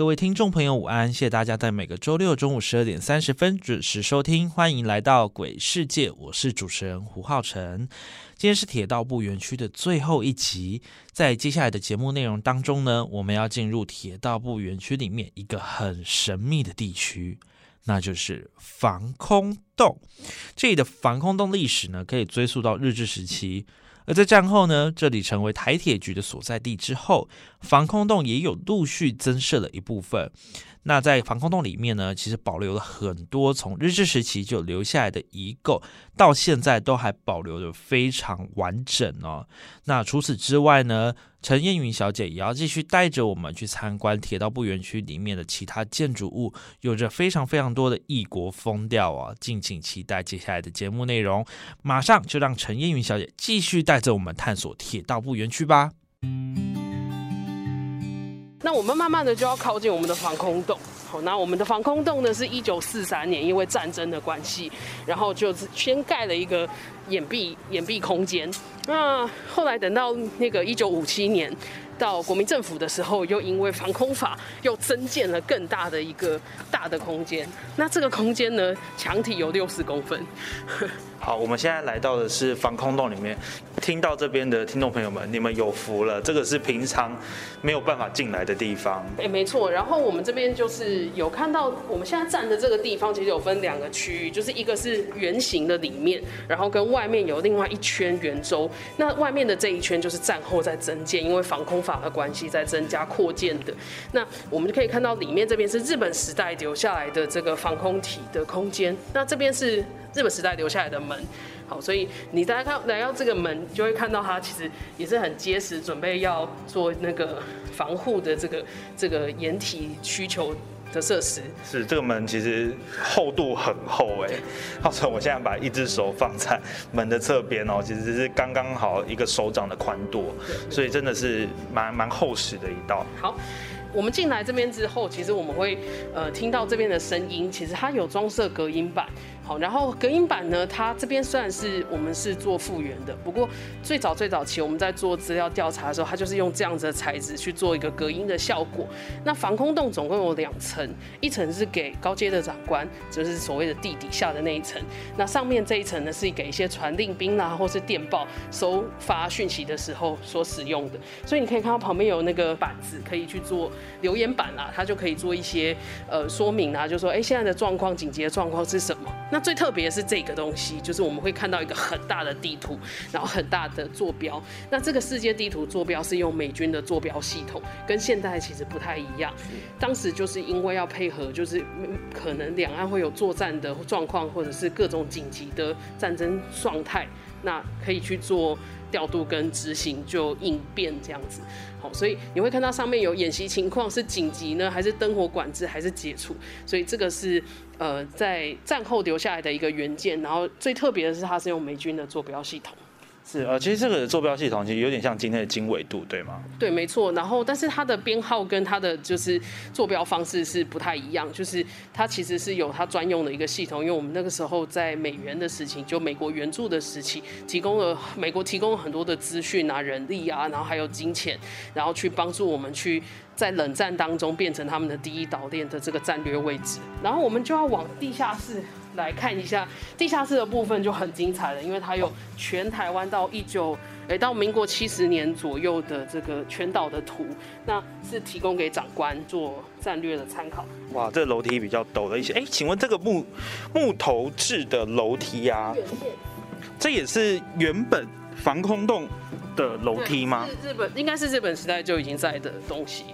各位听众朋友，午安！谢谢大家在每个周六中午十二点三十分准时收听，欢迎来到鬼世界，我是主持人胡浩辰。今天是铁道部园区的最后一集，在接下来的节目内容当中呢，我们要进入铁道部园区里面一个很神秘的地区，那就是防空洞。这里的防空洞历史呢，可以追溯到日治时期，而在战后呢，这里成为台铁局的所在地之后，防空洞也有陆续增设了一部分。那在防空洞里面呢，其实保留了很多从日治时期就留下来的遗构，到现在都还保留的非常完整哦。那除此之外呢，陈燕云小姐也要继续带着我们去参观铁道部园区里面的其他建筑物，有着非常非常多的异国风调啊！敬请期待接下来的节目内容。马上就让陈燕云小姐继续带着我们探索铁道部园区吧。那我们慢慢的就要靠近我们的防空洞。那我们的防空洞呢，是一九四三年因为战争的关系，然后就是先盖了一个掩蔽掩蔽空间。那后来等到那个一九五七年到国民政府的时候，又因为防空法又增建了更大的一个大的空间。那这个空间呢，墙体有六十公分。好，我们现在来到的是防空洞里面。听到这边的听众朋友们，你们有福了，这个是平常没有办法进来的地方。哎，没错。然后我们这边就是有看到，我们现在站的这个地方其实有分两个区域，就是一个是圆形的里面，然后跟外面有另外一圈圆周。那外面的这一圈就是战后在增建，因为防空法的关系在增加扩建的。那我们就可以看到里面这边是日本时代留下来的这个防空体的空间。那这边是。日本时代留下来的门，好，所以你大家看来到这个门，就会看到它其实也是很结实，准备要做那个防护的这个这个掩体需求的设施。是这个门其实厚度很厚哎，好，所以我现在把一只手放在门的侧边哦，其实是刚刚好一个手掌的宽度，所以真的是蛮蛮厚实的一道。好。我们进来这边之后，其实我们会呃听到这边的声音，其实它有装设隔音板，好，然后隔音板呢，它这边虽然是我们是做复原的，不过最早最早期我们在做资料调查的时候，它就是用这样子的材质去做一个隔音的效果。那防空洞总共有两层，一层是给高阶的长官，就是所谓的地底下的那一层，那上面这一层呢是给一些传令兵啦或是电报收发讯息的时候所使用的。所以你可以看到旁边有那个板子可以去做。留言板啊，它就可以做一些呃说明啊，就说哎现在的状况，紧急的状况是什么？那最特别的是这个东西，就是我们会看到一个很大的地图，然后很大的坐标。那这个世界地图坐标是用美军的坐标系统，跟现代其实不太一样。当时就是因为要配合，就是可能两岸会有作战的状况，或者是各种紧急的战争状态，那可以去做。调度跟执行就应变这样子，好，所以你会看到上面有演习情况是紧急呢，还是灯火管制，还是解除？所以这个是呃在战后留下来的一个原件，然后最特别的是它是用美军的坐标系统。是呃，其实这个坐标系统其实有点像今天的经纬度，对吗？对，没错。然后，但是它的编号跟它的就是坐标方式是不太一样，就是它其实是有它专用的一个系统。因为我们那个时候在美元的时期，就美国援助的时期，提供了美国提供了很多的资讯啊、人力啊，然后还有金钱，然后去帮助我们去在冷战当中变成他们的第一岛链的这个战略位置。然后我们就要往地下室。来看一下地下室的部分就很精彩了，因为它有全台湾到一九诶到民国七十年左右的这个全岛的图，那是提供给长官做战略的参考。哇，这楼梯比较陡了一些。哎，请问这个木木头制的楼梯啊，这也是原本防空洞的楼梯吗？日本应该是日本时代就已经在的东西。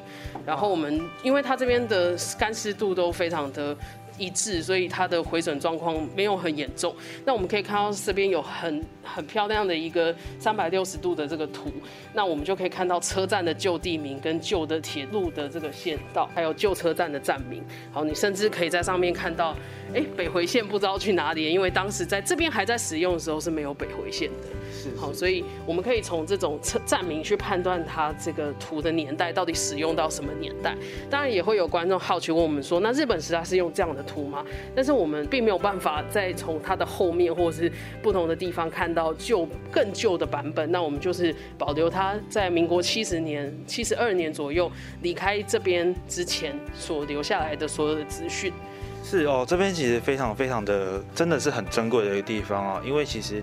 然后我们因为它这边的干湿度都非常的。一致，所以它的回损状况没有很严重。那我们可以看到这边有很很漂亮的一个三百六十度的这个图，那我们就可以看到车站的旧地名跟旧的铁路的这个线道，还有旧车站的站名。好，你甚至可以在上面看到，哎，北回线不知道去哪里，因为当时在这边还在使用的时候是没有北回线的。是好，所以我们可以从这种站名去判断它这个图的年代到底使用到什么年代。当然也会有观众好奇问我们说，那日本时代是用这样的图吗？但是我们并没有办法再从它的后面或是不同的地方看到旧更旧的版本。那我们就是保留它在民国七十年、七十二年左右离开这边之前所留下来的所有的资讯。是哦，这边其实非常非常的，真的是很珍贵的一个地方啊，因为其实。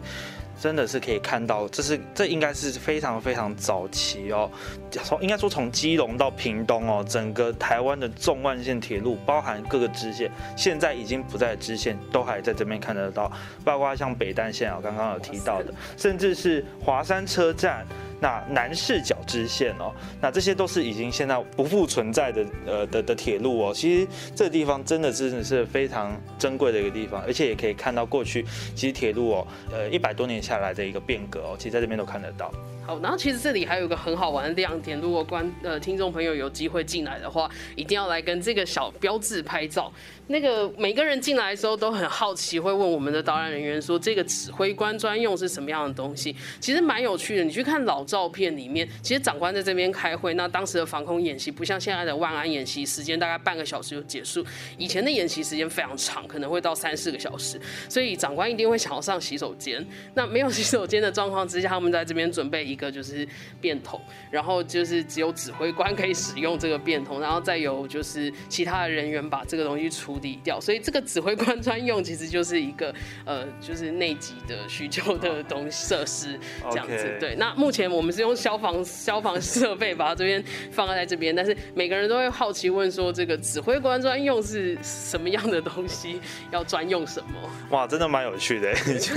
真的是可以看到，这是这应该是非常非常早期哦，从应该说从基隆到屏东哦，整个台湾的纵贯线铁路，包含各个支线，现在已经不在支线，都还在这边看得到，包括像北淡线啊，刚刚有提到的，甚至是华山车站。那南视角支线哦，那这些都是已经现在不复存在的呃的的铁路哦。其实这个地方真的真的是非常珍贵的一个地方，而且也可以看到过去其实铁路哦，呃一百多年下来的一个变革哦，其实在这边都看得到。好，然后其实这里还有一个很好玩的亮点，如果观呃听众朋友有机会进来的话，一定要来跟这个小标志拍照。那个每个人进来的时候都很好奇，会问我们的导览人员说这个指挥官专用是什么样的东西？其实蛮有趣的。你去看老照片里面，其实长官在这边开会，那当时的防空演习不像现在的万安演习，时间大概半个小时就结束。以前的演习时间非常长，可能会到三四个小时，所以长官一定会想要上洗手间。那没有洗手间的状况之下，他们在这边准备一个就是便桶，然后就是只有指挥官可以使用这个便桶，然后再由就是其他的人员把这个东西处。处理掉，所以这个指挥官专用其实就是一个呃，就是内急的需求的东西设施这样子。对，那目前我们是用消防消防设备把它这边放在这边，但是每个人都会好奇问说，这个指挥官专用是什么样的东西？要专用什么？哇，真的蛮有趣的，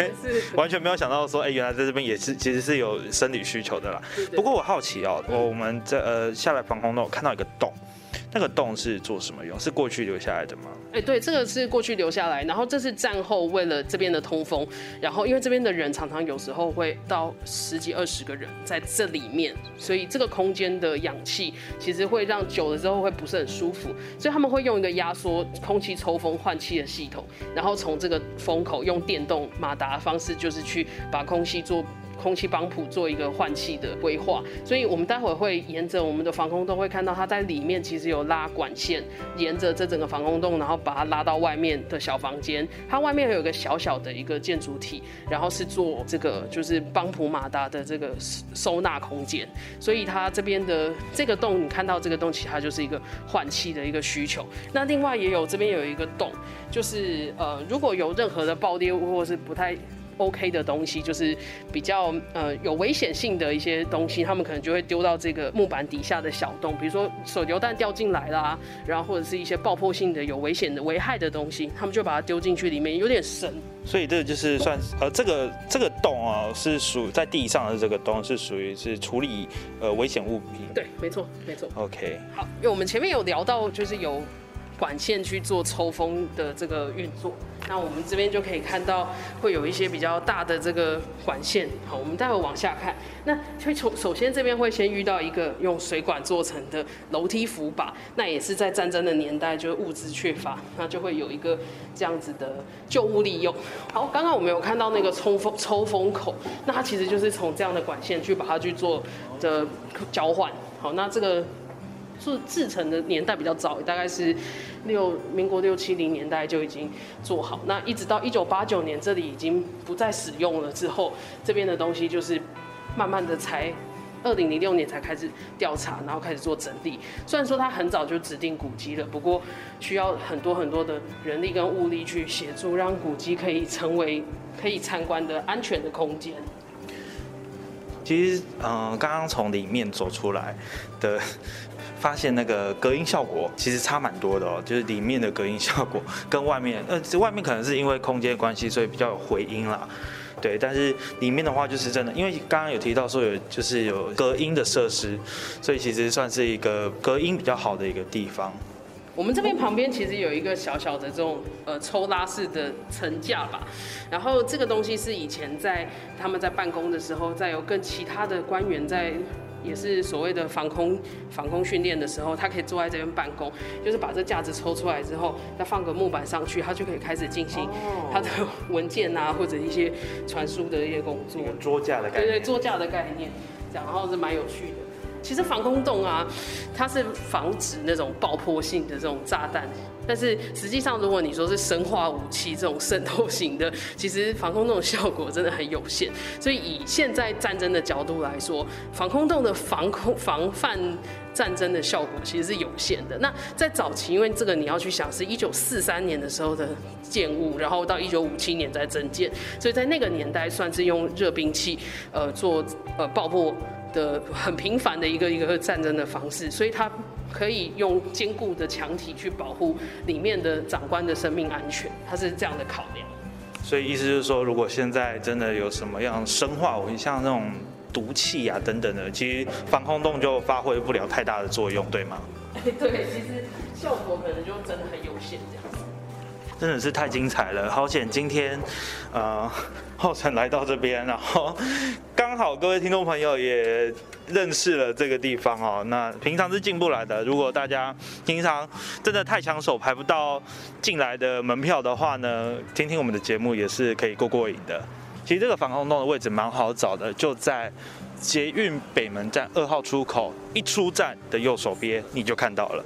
完全没有想到说，哎，原来在这边也是其实是有生理需求的啦。不过我好奇哦，我们在呃下来防空洞看到一个洞。那个洞是做什么用？是过去留下来的吗？哎，对，这个是过去留下来，然后这是战后为了这边的通风，然后因为这边的人常常有时候会到十几二十个人在这里面，所以这个空间的氧气其实会让久了之后会不是很舒服，所以他们会用一个压缩空气抽风换气的系统，然后从这个风口用电动马达的方式，就是去把空气做。空气帮浦做一个换气的规划，所以我们待会会沿着我们的防空洞会看到它在里面其实有拉管线，沿着这整个防空洞，然后把它拉到外面的小房间。它外面有一个小小的一个建筑体，然后是做这个就是帮普马达的这个收纳空间。所以它这边的这个洞，你看到这个洞，其实它就是一个换气的一个需求。那另外也有这边有一个洞，就是呃如果有任何的爆裂物或是不太。OK 的东西就是比较呃有危险性的一些东西，他们可能就会丢到这个木板底下的小洞，比如说手榴弹掉进来啦，然后或者是一些爆破性的有危险的危害的东西，他们就把它丢进去里面，有点深。所以这个就是算呃这个这个洞啊是属在地上的这个洞是属于是处理呃危险物品。对，没错，没错。OK。好，因为我们前面有聊到就是有。管线去做抽风的这个运作，那我们这边就可以看到会有一些比较大的这个管线。好，我们待会往下看。那会从首先这边会先遇到一个用水管做成的楼梯扶把，那也是在战争的年代，就是物资缺乏，那就会有一个这样子的旧物利用。好，刚刚我们有看到那个冲锋抽风口，那它其实就是从这样的管线去把它去做的交换。好，那这个。制制成的年代比较早，大概是六民国六七零年代就已经做好。那一直到一九八九年，这里已经不再使用了之后，这边的东西就是慢慢的才二零零六年才开始调查，然后开始做整理。虽然说它很早就指定古迹了，不过需要很多很多的人力跟物力去协助，让古迹可以成为可以参观的安全的空间。其实，嗯，刚刚从里面走出来的。发现那个隔音效果其实差蛮多的哦，就是里面的隔音效果跟外面，呃，外面可能是因为空间关系，所以比较有回音啦。对，但是里面的话就是真的，因为刚刚有提到说有就是有隔音的设施，所以其实算是一个隔音比较好的一个地方。我们这边旁边其实有一个小小的这种呃抽拉式的层架吧，然后这个东西是以前在他们在办公的时候，再有跟其他的官员在。也是所谓的防空防空训练的时候，他可以坐在这边办公，就是把这架子抽出来之后，再放个木板上去，他就可以开始进行他的文件啊，或者一些传输的一些工作。桌架的概念，对对，桌架的概念，这样然后是蛮有趣的。其实防空洞啊，它是防止那种爆破性的这种炸弹。但是实际上，如果你说是生化武器这种渗透型的，其实防空洞的效果真的很有限。所以以现在战争的角度来说，防空洞的防空防范战争的效果其实是有限的。那在早期，因为这个你要去想，是一九四三年的时候的建物，然后到一九五七年在增建，所以在那个年代算是用热兵器呃做呃爆破的很频繁的一个一个战争的方式，所以它。可以用坚固的墙体去保护里面的长官的生命安全，它是这样的考量。所以意思就是说，如果现在真的有什么样生化武器，像那种毒气啊等等的，其实防空洞就发挥不了太大的作用，对吗？对，其实效果可能就真的很有限，这样子。真的是太精彩了，好险今天，呃，浩辰来到这边，然后刚好各位听众朋友也认识了这个地方哦。那平常是进不来的，如果大家平常真的太抢手排不到进来的门票的话呢，听听我们的节目也是可以过过瘾的。其实这个防空洞的位置蛮好找的，就在捷运北门站二号出口一出站的右手边，你就看到了。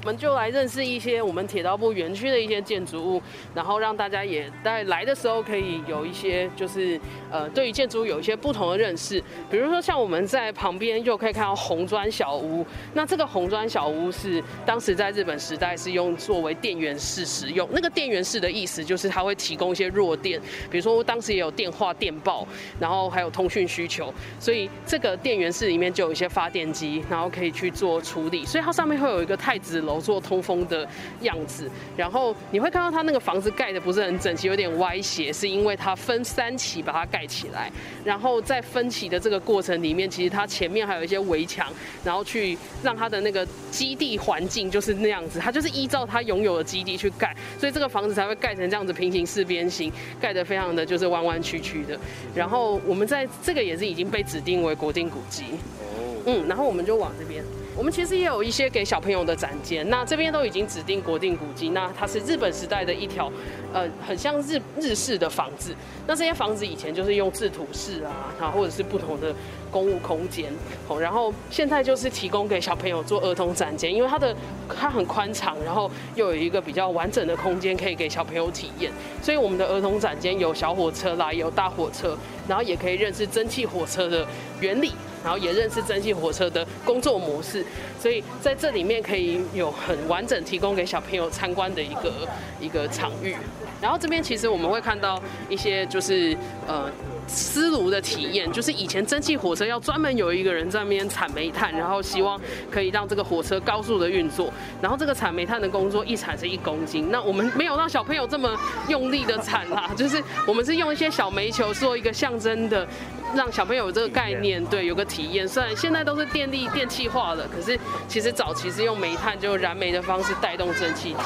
我们就来认识一些我们铁道部园区的一些建筑物，然后让大家也在来的时候可以有一些就是呃对于建筑有一些不同的认识。比如说像我们在旁边就可以看到红砖小屋，那这个红砖小屋是当时在日本时代是用作为电源室使用。那个电源室的意思就是它会提供一些弱电，比如说当时也有电话、电报，然后还有通讯需求，所以这个电源室里面就有一些发电机，然后可以去做处理。所以它上面会有一个太子楼。做通风的样子，然后你会看到它那个房子盖的不是很整齐，有点歪斜，是因为它分三期把它盖起来。然后在分期的这个过程里面，其实它前面还有一些围墙，然后去让它的那个基地环境就是那样子，它就是依照它拥有的基地去盖，所以这个房子才会盖成这样子平行四边形，盖得非常的就是弯弯曲曲的。然后我们在这个也是已经被指定为国定古迹。哦。嗯，然后我们就往这边。我们其实也有一些给小朋友的展间，那这边都已经指定国定古迹，那它是日本时代的一条，呃，很像日日式的房子。那这些房子以前就是用制土式啊，然后，或者是不同的公务空间，哦，然后现在就是提供给小朋友做儿童展间，因为它的它很宽敞，然后又有一个比较完整的空间可以给小朋友体验，所以我们的儿童展间有小火车啦，有大火车，然后也可以认识蒸汽火车的原理。然后也认识蒸汽火车的工作模式，所以在这里面可以有很完整提供给小朋友参观的一个一个场域。然后这边其实我们会看到一些就是呃。丝炉的体验，就是以前蒸汽火车要专门有一个人在那边铲煤炭，然后希望可以让这个火车高速的运作。然后这个铲煤炭的工作一铲是一公斤，那我们没有让小朋友这么用力的铲啦，就是我们是用一些小煤球做一个象征的，让小朋友有这个概念，对，有个体验。虽然现在都是电力电气化的，可是其实早期是用煤炭就燃煤的方式带动蒸汽机，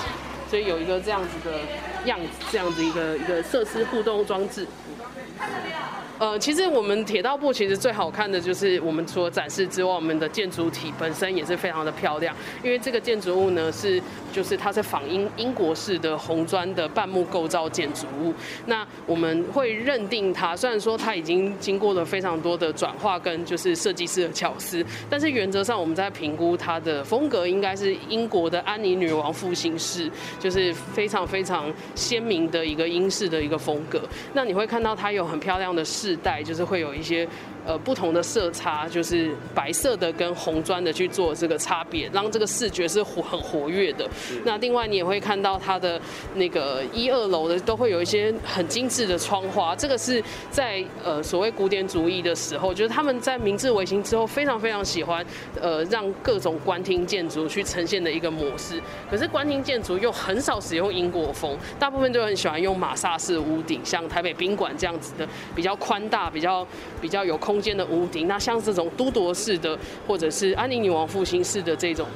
所以有一个这样子的样子，这样子一个一个设施互动装置。呃，其实我们铁道部其实最好看的就是我们除了展示之外，我们的建筑体本身也是非常的漂亮。因为这个建筑物呢是，就是它是仿英英国式的红砖的半木构造建筑物。那我们会认定它，虽然说它已经经过了非常多的转化跟就是设计师的巧思，但是原则上我们在评估它的风格应该是英国的安妮女王复兴式，就是非常非常鲜明的一个英式的一个风格。那你会看到它有很漂亮的饰。带就是会有一些呃不同的色差，就是白色的跟红砖的去做这个差别，让这个视觉是活很活跃的。那另外你也会看到它的那个一二楼的都会有一些很精致的窗花，这个是在呃所谓古典主义的时候，就是他们在明治维新之后非常非常喜欢呃让各种官厅建筑去呈现的一个模式。可是官厅建筑又很少使用英国风，大部分都很喜欢用马萨式屋顶，像台北宾馆这样子的比较宽。大比较比较有空空间的屋顶，那像这种都铎式的，或者是安妮女王复兴式的这种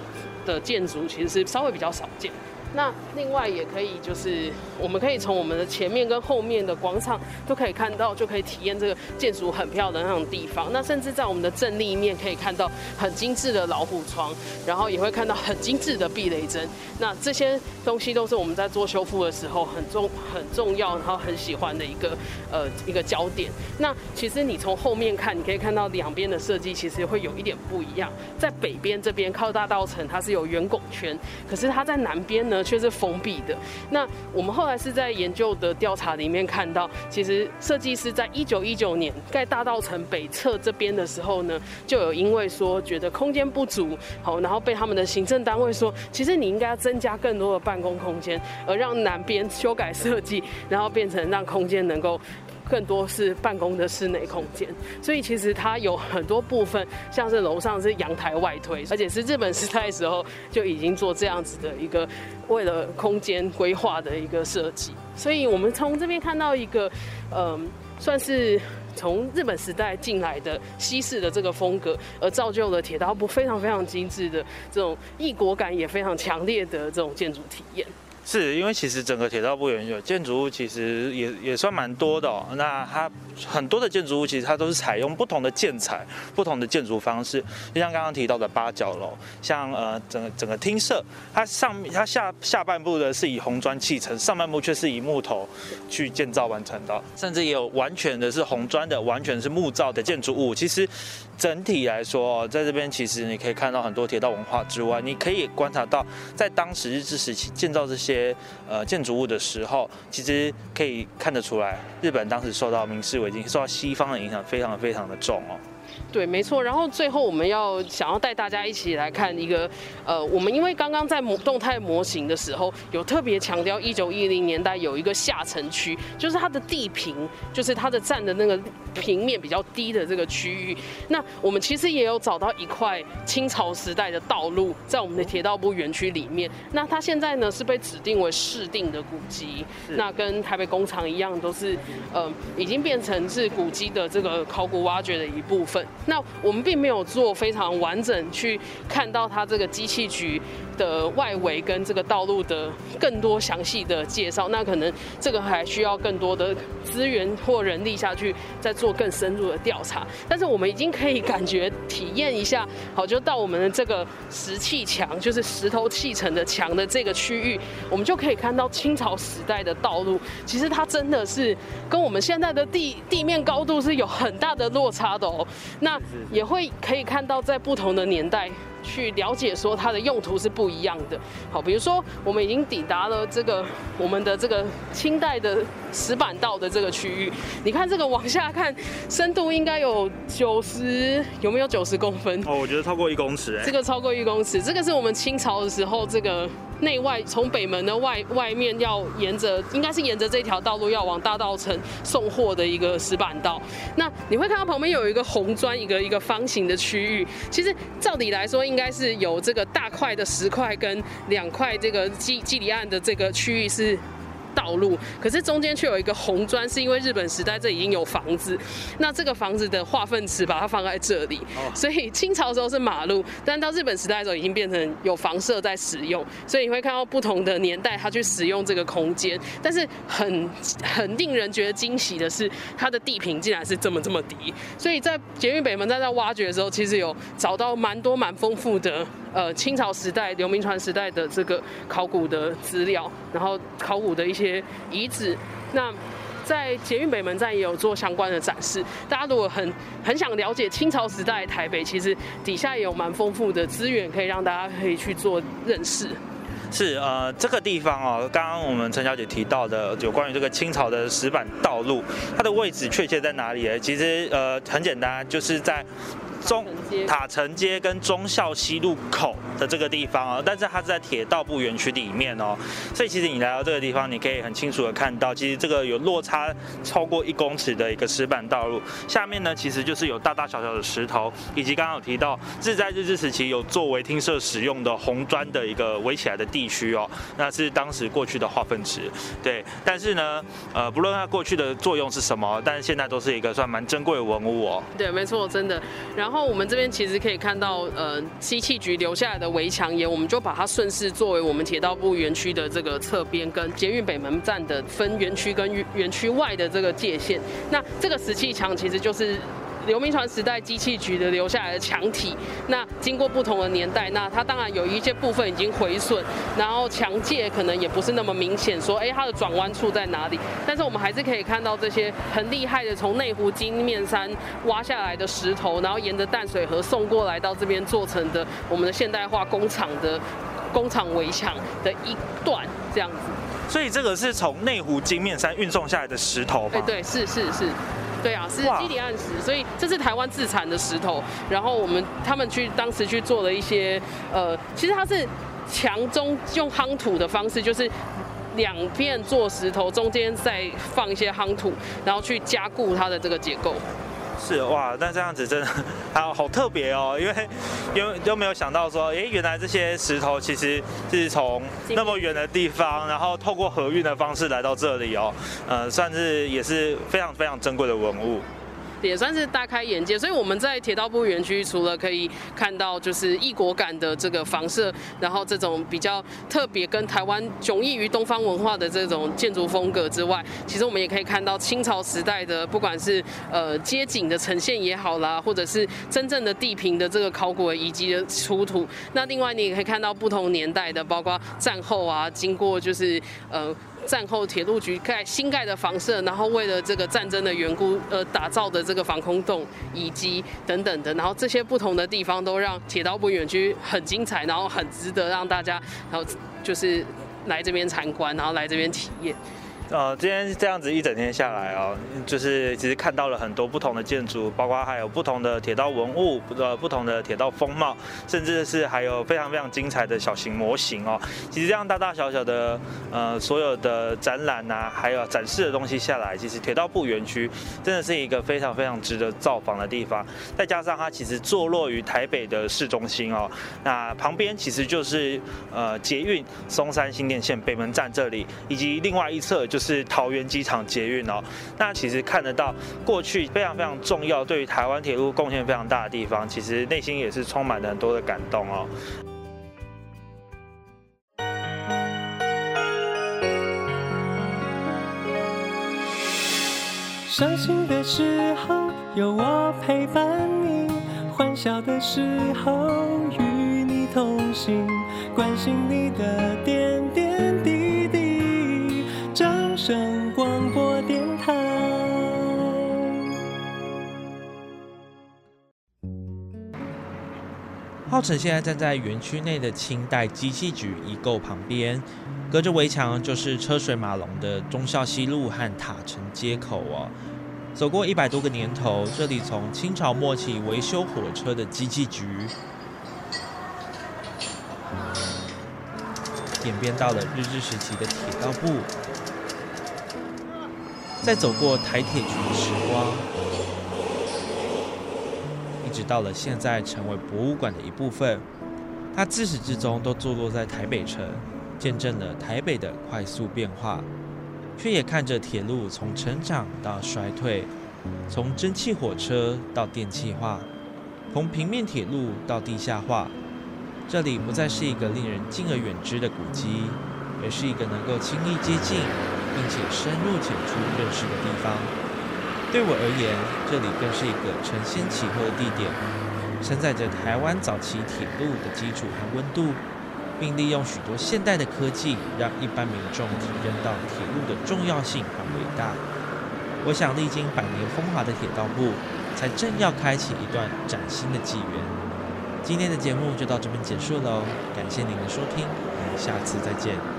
的建筑其实是稍微比较少见。那另外也可以，就是我们可以从我们的前面跟后面的广场都可以看到，就可以体验这个建筑很漂亮的那种地方。那甚至在我们的正立面可以看到很精致的老虎窗，然后也会看到很精致的避雷针。那这些东西都是我们在做修复的时候很重很重要，然后很喜欢的一个呃一个焦点。那其实你从后面看，你可以看到两边的设计其实会有一点不一样。在北边这边靠大道城，它是有圆拱圈，可是它在南边呢。却是封闭的。那我们后来是在研究的调查里面看到，其实设计师在一九一九年盖大道城北侧这边的时候呢，就有因为说觉得空间不足，好，然后被他们的行政单位说，其实你应该要增加更多的办公空间，而让南边修改设计，然后变成让空间能够。更多是办公的室内空间，所以其实它有很多部分，像是楼上是阳台外推，而且是日本时代时候就已经做这样子的一个为了空间规划的一个设计。所以我们从这边看到一个，嗯，算是从日本时代进来的西式的这个风格，而造就了铁道部非常非常精致的这种异国感也非常强烈的这种建筑体验。是因为其实整个铁道部园有建筑物，其实也也算蛮多的哦。那它很多的建筑物，其实它都是采用不同的建材、不同的建筑方式。就像刚刚提到的八角楼，像呃整个整个厅舍，它上它下下半部的是以红砖砌成，上半部却是以木头去建造完成的。甚至也有完全的是红砖的，完全是木造的建筑物。其实整体来说，在这边其实你可以看到很多铁道文化之外，你可以观察到在当时日治时期建造这些。些呃建筑物的时候，其实可以看得出来，日本当时受到明治维新、受到西方的影响，非常非常的重哦。对，没错。然后最后我们要想要带大家一起来看一个，呃，我们因为刚刚在模动态模型的时候，有特别强调一九一零年代有一个下沉区，就是它的地平，就是它的站的那个平面比较低的这个区域。那我们其实也有找到一块清朝时代的道路，在我们的铁道部园区里面。那它现在呢是被指定为市定的古迹，那跟台北工厂一样，都是呃已经变成是古迹的这个考古挖掘的一部分。那我们并没有做非常完整去看到它这个机器局的外围跟这个道路的更多详细的介绍，那可能这个还需要更多的资源或人力下去再做更深入的调查。但是我们已经可以感觉体验一下，好，就到我们的这个石砌墙，就是石头砌成的墙的这个区域，我们就可以看到清朝时代的道路，其实它真的是跟我们现在的地地面高度是有很大的落差的哦。那也会可以看到，在不同的年代。去了解说它的用途是不一样的。好，比如说我们已经抵达了这个我们的这个清代的石板道的这个区域。你看这个往下看，深度应该有九十，有没有九十公分？哦，我觉得超过一公尺。这个超过一公尺，这个是我们清朝的时候，这个内外从北门的外外面要沿着，应该是沿着这条道路要往大道城送货的一个石板道。那你会看到旁边有一个红砖，一个一个方形的区域。其实照理来说应该是有这个大块的石块跟两块这个基基里岸的这个区域是。道路，可是中间却有一个红砖，是因为日本时代这已经有房子，那这个房子的化粪池把它放在这里，所以清朝时候是马路，但到日本时代的时候已经变成有房舍在使用，所以你会看到不同的年代它去使用这个空间，但是很很令人觉得惊喜的是，它的地平竟然是这么这么低，所以在捷运北门在在挖掘的时候，其实有找到蛮多蛮丰富的呃清朝时代刘铭传时代的这个考古的资料，然后考古的一些。遗址，那在捷运北门站也有做相关的展示。大家如果很很想了解清朝时代台北，其实底下也有蛮丰富的资源，可以让大家可以去做认识。是呃，这个地方哦，刚刚我们陈小姐提到的有关于这个清朝的石板道路，它的位置确切在哪里？其实呃很简单，就是在。中塔城街跟忠孝西路口的这个地方哦，但是它是在铁道部园区里面哦，所以其实你来到这个地方，你可以很清楚的看到，其实这个有落差超过一公尺的一个石板道路，下面呢其实就是有大大小小的石头，以及刚刚有提到是在日治时期有作为厅舍使用的红砖的一个围起来的地区哦，那是当时过去的化粪池，对，但是呢，呃，不论它过去的作用是什么，但是现在都是一个算蛮珍贵的文物哦。对，没错，真的，然后。然后我们这边其实可以看到，呃，西气局留下来的围墙岩，我们就把它顺势作为我们铁道部园区的这个侧边跟捷运北门站的分园区跟园区外的这个界限。那这个石砌墙其实就是。刘铭传时代机器局的留下来的墙体，那经过不同的年代，那它当然有一些部分已经毁损，然后墙界可能也不是那么明显，说哎它的转弯处在哪里？但是我们还是可以看到这些很厉害的从内湖金面山挖下来的石头，然后沿着淡水河送过来到这边做成的我们的现代化工厂的工厂围墙的一段这样子。所以这个是从内湖金面山运送下来的石头吗？对，是是是。对啊，是基底暗石，所以这是台湾自产的石头。然后我们他们去当时去做了一些，呃，其实它是墙中用夯土的方式，就是两片做石头，中间再放一些夯土，然后去加固它的这个结构。是哇，那这样子真的好好特别哦，因为因为都没有想到说，哎，原来这些石头其实是从那么远的地方，然后透过河运的方式来到这里哦，呃，算是也是非常非常珍贵的文物。也算是大开眼界，所以我们在铁道部园区除了可以看到就是异国感的这个房舍，然后这种比较特别跟台湾迥异于东方文化的这种建筑风格之外，其实我们也可以看到清朝时代的不管是呃街景的呈现也好啦，或者是真正的地平的这个考古遗迹的出土。那另外你也可以看到不同年代的，包括战后啊，经过就是呃。战后铁路局盖新盖的房舍，然后为了这个战争的缘故，呃，打造的这个防空洞以及等等的，然后这些不同的地方都让铁道部园区很精彩，然后很值得让大家，然后就是来这边参观，然后来这边体验。呃，今天这样子一整天下来哦，就是其实看到了很多不同的建筑，包括还有不同的铁道文物，呃，不同的铁道风貌，甚至是还有非常非常精彩的小型模型哦。其实这样大大小小的呃所有的展览呐，还有展示的东西下来，其实铁道部园区真的是一个非常非常值得造访的地方。再加上它其实坐落于台北的市中心哦，那旁边其实就是呃捷运松山新店线北门站这里，以及另外一侧就。就是桃园机场捷运哦，那其实看得到过去非常非常重要，对于台湾铁路贡献非常大的地方，其实内心也是充满了很多的感动哦。伤心的时候有我陪伴你，欢笑的时候与你同行，关心你的点声广播电台。浩辰现在站在园区内的清代机器局遗构旁边，隔着围墙就是车水马龙的忠孝西路和塔城街口哦。走过一百多个年头，这里从清朝末期维修火车的机器局，演变到了日治时期的铁道部。再走过台铁局的时光，一直到了现在成为博物馆的一部分。它自始至终都坐落在台北城，见证了台北的快速变化，却也看着铁路从成长到衰退，从蒸汽火车到电气化，从平面铁路到地下化。这里不再是一个令人敬而远之的古迹，而是一个能够轻易接近。并且深入浅出认识的地方，对我而言，这里更是一个承先启后的地点，承载着台湾早期铁路的基础和温度，并利用许多现代的科技，让一般民众体验到铁路的重要性和伟大。我想，历经百年风华的铁道部，才正要开启一段崭新的纪元。今天的节目就到这边结束喽，感谢您的收听，我们下次再见。